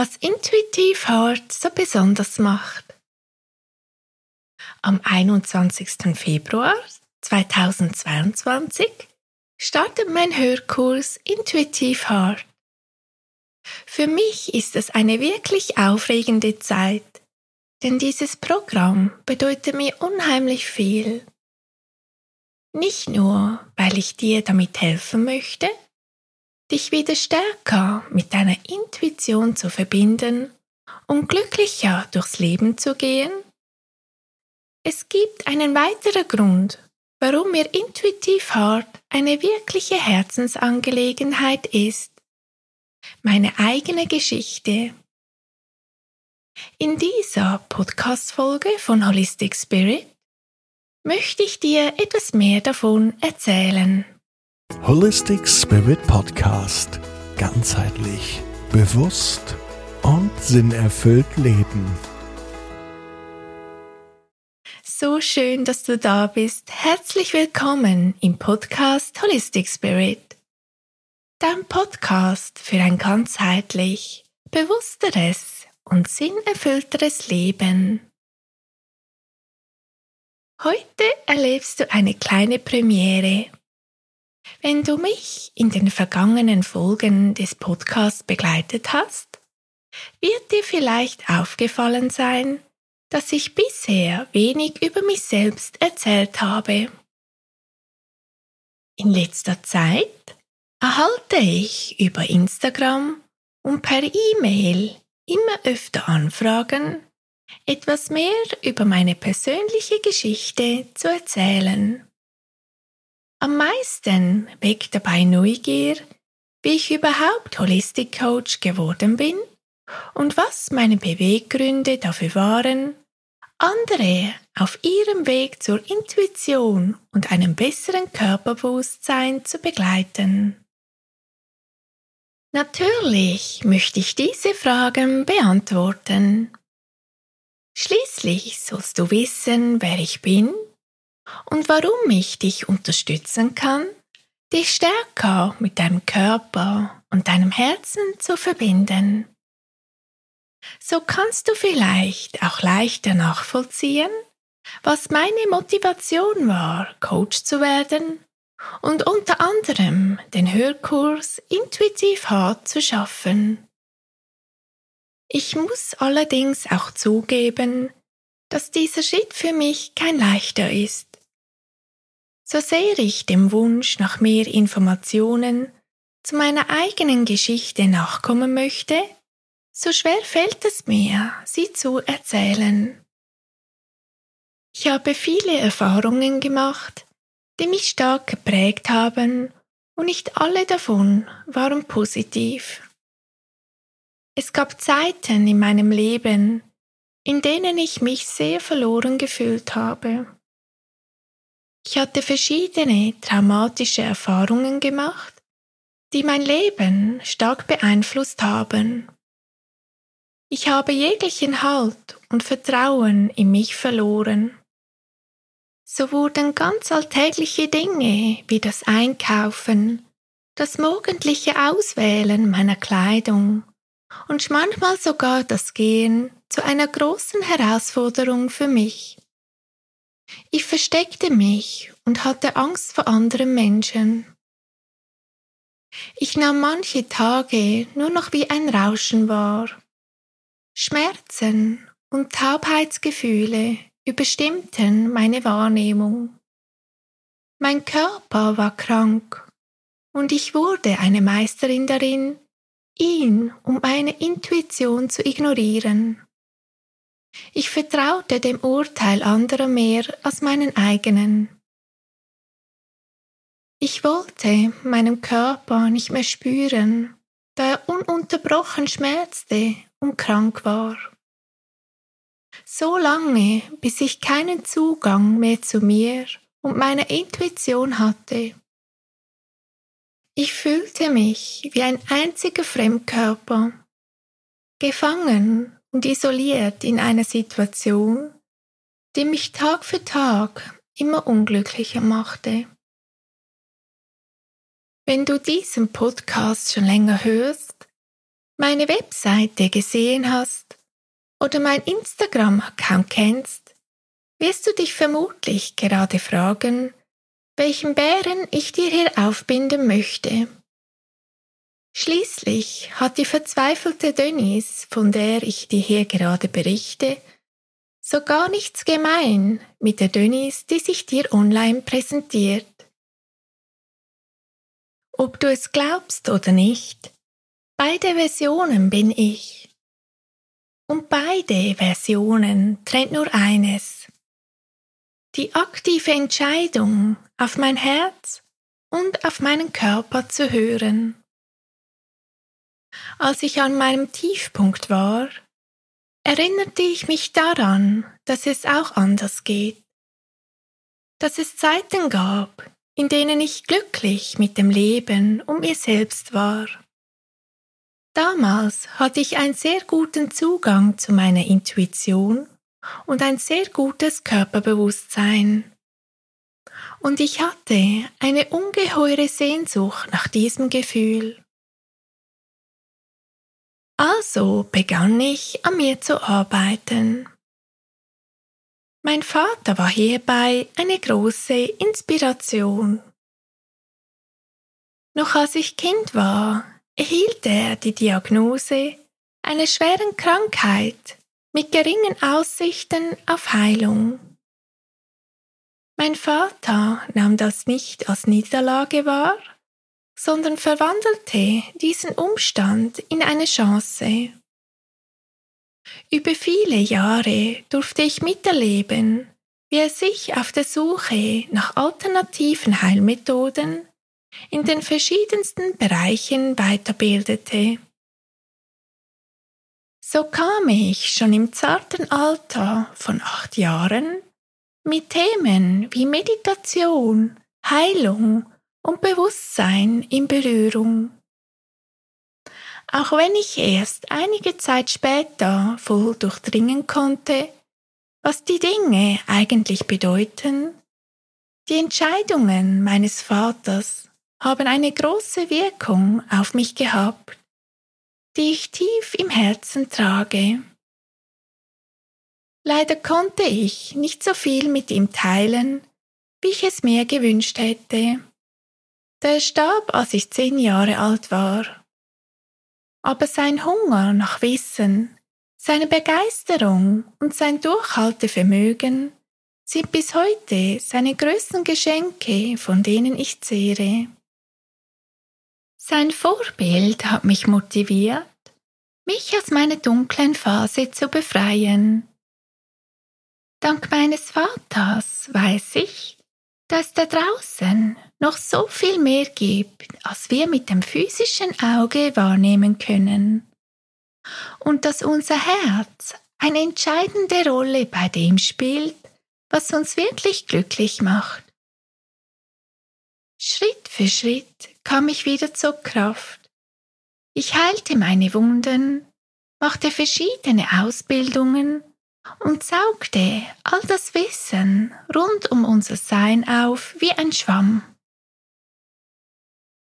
was Intuitive Heart so besonders macht. Am 21. Februar 2022 startet mein Hörkurs Intuitive Heart. Für mich ist es eine wirklich aufregende Zeit, denn dieses Programm bedeutet mir unheimlich viel. Nicht nur, weil ich dir damit helfen möchte, dich wieder stärker mit deiner Intuition zu verbinden um glücklicher durchs Leben zu gehen? Es gibt einen weiteren Grund, warum mir Intuitiv Heart eine wirkliche Herzensangelegenheit ist. Meine eigene Geschichte. In dieser Podcast-Folge von Holistic Spirit möchte ich dir etwas mehr davon erzählen. Holistic Spirit Podcast. Ganzheitlich, bewusst und sinnerfüllt leben. So schön, dass du da bist. Herzlich willkommen im Podcast Holistic Spirit. Dein Podcast für ein ganzheitlich, bewussteres und sinnerfüllteres Leben. Heute erlebst du eine kleine Premiere. Wenn du mich in den vergangenen Folgen des Podcasts begleitet hast, wird dir vielleicht aufgefallen sein, dass ich bisher wenig über mich selbst erzählt habe. In letzter Zeit erhalte ich über Instagram und per E-Mail immer öfter Anfragen, etwas mehr über meine persönliche Geschichte zu erzählen. Am meisten weckt dabei Neugier, wie ich überhaupt Holistic Coach geworden bin und was meine Beweggründe dafür waren, andere auf ihrem Weg zur Intuition und einem besseren Körperbewusstsein zu begleiten. Natürlich möchte ich diese Fragen beantworten. Schließlich sollst du wissen, wer ich bin und warum ich dich unterstützen kann, dich stärker mit deinem Körper und deinem Herzen zu verbinden. So kannst du vielleicht auch leichter nachvollziehen, was meine Motivation war, Coach zu werden und unter anderem den Hörkurs Intuitiv Hart zu schaffen. Ich muss allerdings auch zugeben, dass dieser Schritt für mich kein leichter ist. So sehr ich dem Wunsch nach mehr Informationen zu meiner eigenen Geschichte nachkommen möchte, so schwer fällt es mir, sie zu erzählen. Ich habe viele Erfahrungen gemacht, die mich stark geprägt haben, und nicht alle davon waren positiv. Es gab Zeiten in meinem Leben, in denen ich mich sehr verloren gefühlt habe. Ich hatte verschiedene traumatische Erfahrungen gemacht, die mein Leben stark beeinflusst haben. Ich habe jeglichen Halt und Vertrauen in mich verloren. So wurden ganz alltägliche Dinge wie das Einkaufen, das morgendliche Auswählen meiner Kleidung und manchmal sogar das Gehen zu einer großen Herausforderung für mich. Ich versteckte mich und hatte Angst vor anderen Menschen. Ich nahm manche Tage nur noch wie ein Rauschen wahr Schmerzen und Taubheitsgefühle überstimmten meine Wahrnehmung. Mein Körper war krank und ich wurde eine Meisterin darin, ihn um meine Intuition zu ignorieren. Ich vertraute dem Urteil anderer mehr als meinen eigenen. Ich wollte meinem Körper nicht mehr spüren, da er ununterbrochen schmerzte und krank war. So lange, bis ich keinen Zugang mehr zu mir und meiner Intuition hatte. Ich fühlte mich wie ein einziger Fremdkörper, gefangen und isoliert in einer Situation, die mich Tag für Tag immer unglücklicher machte. Wenn du diesen Podcast schon länger hörst, meine Webseite gesehen hast oder mein Instagram-Account kennst, wirst du dich vermutlich gerade fragen, welchen Bären ich dir hier aufbinden möchte. Schließlich hat die verzweifelte Denise, von der ich dir hier gerade berichte, so gar nichts gemein mit der Denise, die sich dir online präsentiert. Ob du es glaubst oder nicht, beide Versionen bin ich. Und beide Versionen trennt nur eines. Die aktive Entscheidung, auf mein Herz und auf meinen Körper zu hören. Als ich an meinem Tiefpunkt war, erinnerte ich mich daran, dass es auch anders geht. Dass es Zeiten gab, in denen ich glücklich mit dem Leben und mir selbst war. Damals hatte ich einen sehr guten Zugang zu meiner Intuition und ein sehr gutes Körperbewusstsein. Und ich hatte eine ungeheure Sehnsucht nach diesem Gefühl. Also begann ich an mir zu arbeiten. Mein Vater war hierbei eine große Inspiration. Noch als ich Kind war, erhielt er die Diagnose einer schweren Krankheit mit geringen Aussichten auf Heilung. Mein Vater nahm das nicht als Niederlage wahr, sondern verwandelte diesen Umstand in eine Chance. Über viele Jahre durfte ich miterleben, wie er sich auf der Suche nach alternativen Heilmethoden in den verschiedensten Bereichen weiterbildete. So kam ich schon im zarten Alter von acht Jahren mit Themen wie Meditation, Heilung und Bewusstsein in Berührung. Auch wenn ich erst einige Zeit später voll durchdringen konnte, was die Dinge eigentlich bedeuten, die Entscheidungen meines Vaters haben eine große Wirkung auf mich gehabt, die ich tief im Herzen trage. Leider konnte ich nicht so viel mit ihm teilen, wie ich es mir gewünscht hätte. Der starb, als ich zehn Jahre alt war. Aber sein Hunger nach Wissen, seine Begeisterung und sein Durchhaltevermögen sind bis heute seine größten Geschenke, von denen ich zehre. Sein Vorbild hat mich motiviert, mich aus meiner dunklen Phase zu befreien. Dank meines Vaters weiß ich, dass da draußen noch so viel mehr gibt, als wir mit dem physischen Auge wahrnehmen können. Und dass unser Herz eine entscheidende Rolle bei dem spielt, was uns wirklich glücklich macht. Schritt für Schritt kam ich wieder zur Kraft. Ich heilte meine Wunden, machte verschiedene Ausbildungen und saugte all das Wissen rund um unser Sein auf wie ein Schwamm.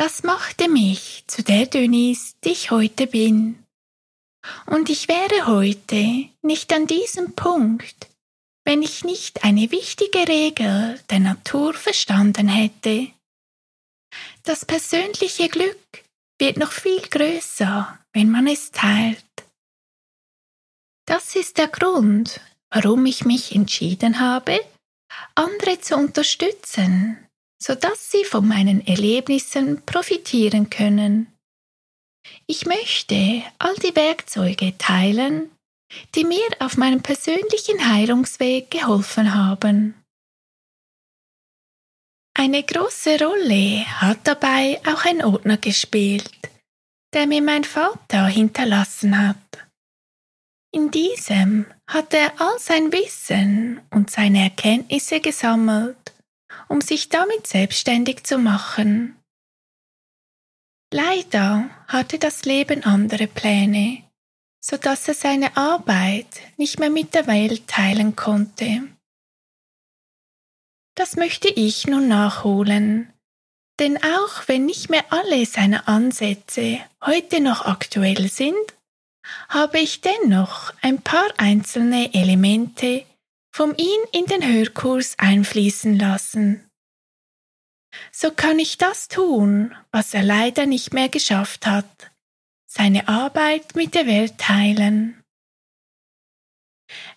Das machte mich zu der Denise, die ich heute bin. Und ich wäre heute nicht an diesem Punkt, wenn ich nicht eine wichtige Regel der Natur verstanden hätte. Das persönliche Glück wird noch viel größer, wenn man es teilt. Das ist der Grund, warum ich mich entschieden habe, andere zu unterstützen, sodass sie von meinen Erlebnissen profitieren können. Ich möchte all die Werkzeuge teilen, die mir auf meinem persönlichen Heilungsweg geholfen haben. Eine große Rolle hat dabei auch ein Ordner gespielt, der mir mein Vater hinterlassen hat. In diesem hat er all sein Wissen und seine Erkenntnisse gesammelt, um sich damit selbstständig zu machen. Leider hatte das Leben andere Pläne, so dass er seine Arbeit nicht mehr mit der Welt teilen konnte. Das möchte ich nun nachholen, Denn auch wenn nicht mehr alle seine Ansätze heute noch aktuell sind, habe ich dennoch ein paar einzelne Elemente vom ihn in den Hörkurs einfließen lassen. So kann ich das tun, was er leider nicht mehr geschafft hat, seine Arbeit mit der Welt teilen.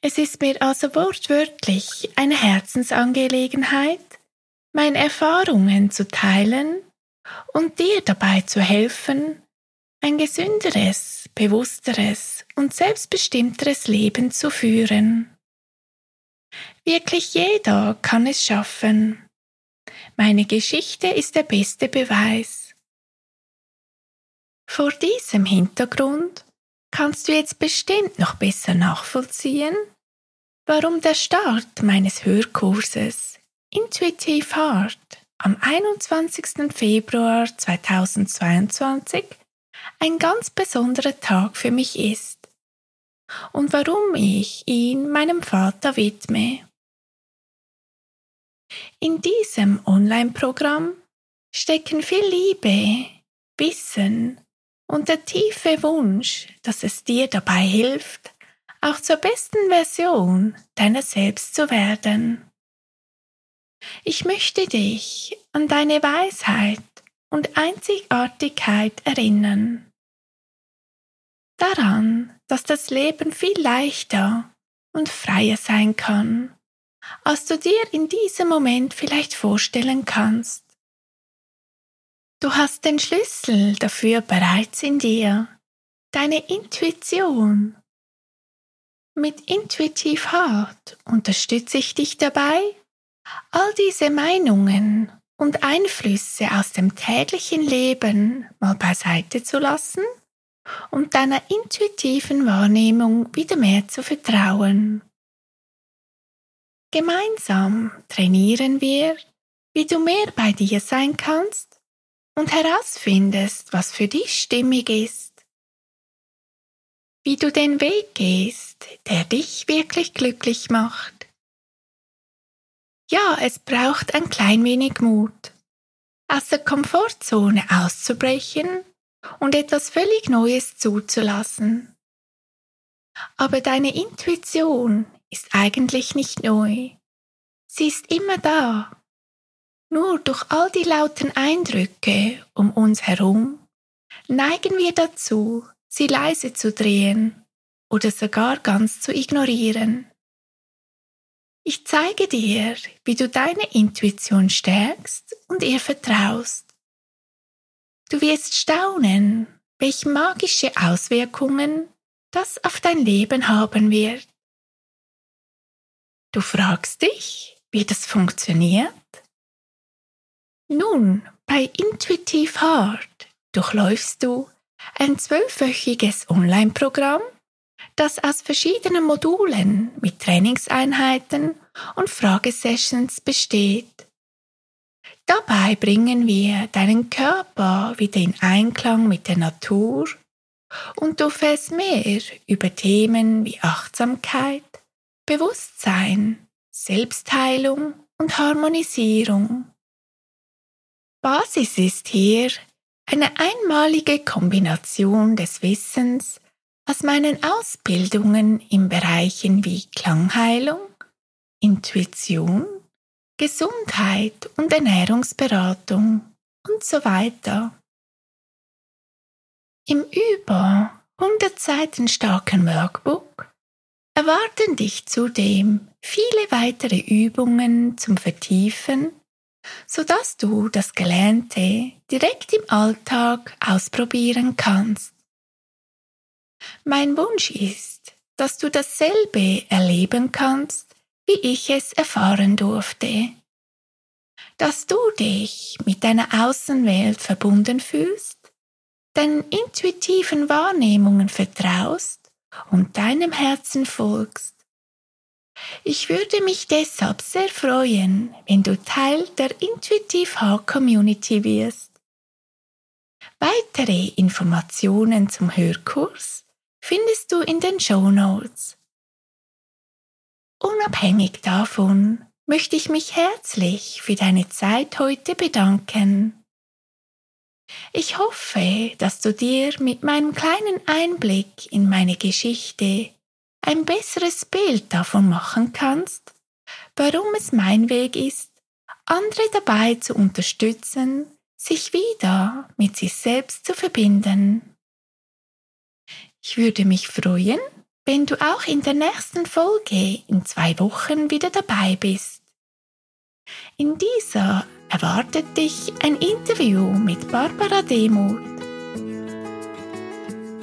Es ist mir also wortwörtlich eine Herzensangelegenheit, meine Erfahrungen zu teilen und dir dabei zu helfen, ein gesünderes, bewussteres und selbstbestimmteres Leben zu führen. Wirklich jeder kann es schaffen. Meine Geschichte ist der beste Beweis. Vor diesem Hintergrund kannst du jetzt bestimmt noch besser nachvollziehen, warum der Start meines Hörkurses Intuitive Heart am 21. Februar 2022 ein ganz besonderer Tag für mich ist und warum ich ihn meinem Vater widme. In diesem Online-Programm stecken viel Liebe, Wissen und der tiefe Wunsch, dass es dir dabei hilft, auch zur besten Version deiner selbst zu werden. Ich möchte dich an deine Weisheit und Einzigartigkeit erinnern. Daran, dass das Leben viel leichter und freier sein kann, als du dir in diesem Moment vielleicht vorstellen kannst. Du hast den Schlüssel dafür bereits in dir, deine Intuition. Mit Intuitiv Heart unterstütze ich dich dabei, all diese Meinungen und Einflüsse aus dem täglichen Leben mal beiseite zu lassen und deiner intuitiven Wahrnehmung wieder mehr zu vertrauen. Gemeinsam trainieren wir, wie du mehr bei dir sein kannst und herausfindest, was für dich stimmig ist. Wie du den Weg gehst, der dich wirklich glücklich macht. Ja, es braucht ein klein wenig Mut, aus der Komfortzone auszubrechen und etwas völlig Neues zuzulassen. Aber deine Intuition ist eigentlich nicht neu. Sie ist immer da. Nur durch all die lauten Eindrücke um uns herum neigen wir dazu, sie leise zu drehen oder sogar ganz zu ignorieren. Ich zeige dir, wie du deine Intuition stärkst und ihr vertraust. Du wirst staunen, welche magische Auswirkungen das auf dein Leben haben wird. Du fragst dich, wie das funktioniert? Nun, bei Intuitive Heart durchläufst du ein zwölfwöchiges Online-Programm, das aus verschiedenen Modulen mit Trainingseinheiten und Fragesessions besteht. Dabei bringen wir deinen Körper wieder in Einklang mit der Natur und du erfährst mehr über Themen wie Achtsamkeit, Bewusstsein, Selbstheilung und Harmonisierung. Basis ist hier eine einmalige Kombination des Wissens aus meinen Ausbildungen in Bereichen wie Klangheilung, Intuition, Gesundheit und Ernährungsberatung und so weiter. Im über 100 Seiten starken Workbook erwarten dich zudem viele weitere Übungen zum Vertiefen, sodass du das Gelernte direkt im Alltag ausprobieren kannst. Mein Wunsch ist, dass du dasselbe erleben kannst, wie ich es erfahren durfte. Dass du dich mit deiner Außenwelt verbunden fühlst, deinen intuitiven Wahrnehmungen vertraust und deinem Herzen folgst. Ich würde mich deshalb sehr freuen, wenn du Teil der Intuitive Heart Community wirst. Weitere Informationen zum Hörkurs findest du in den Show Notes. Unabhängig davon möchte ich mich herzlich für deine Zeit heute bedanken. Ich hoffe, dass du dir mit meinem kleinen Einblick in meine Geschichte ein besseres Bild davon machen kannst, warum es mein Weg ist, andere dabei zu unterstützen, sich wieder mit sich selbst zu verbinden. Ich würde mich freuen, wenn du auch in der nächsten Folge in zwei Wochen wieder dabei bist. In dieser erwartet dich ein Interview mit Barbara Demuth.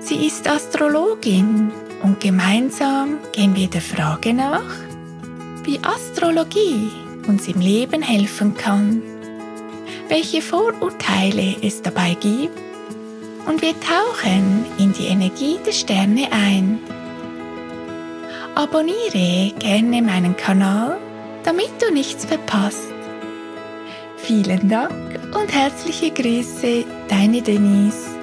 Sie ist Astrologin und gemeinsam gehen wir der Frage nach, wie Astrologie uns im Leben helfen kann, welche Vorurteile es dabei gibt und wir tauchen in die Energie der Sterne ein. Abonniere gerne meinen Kanal, damit du nichts verpasst. Vielen Dank und herzliche Grüße, deine Denise.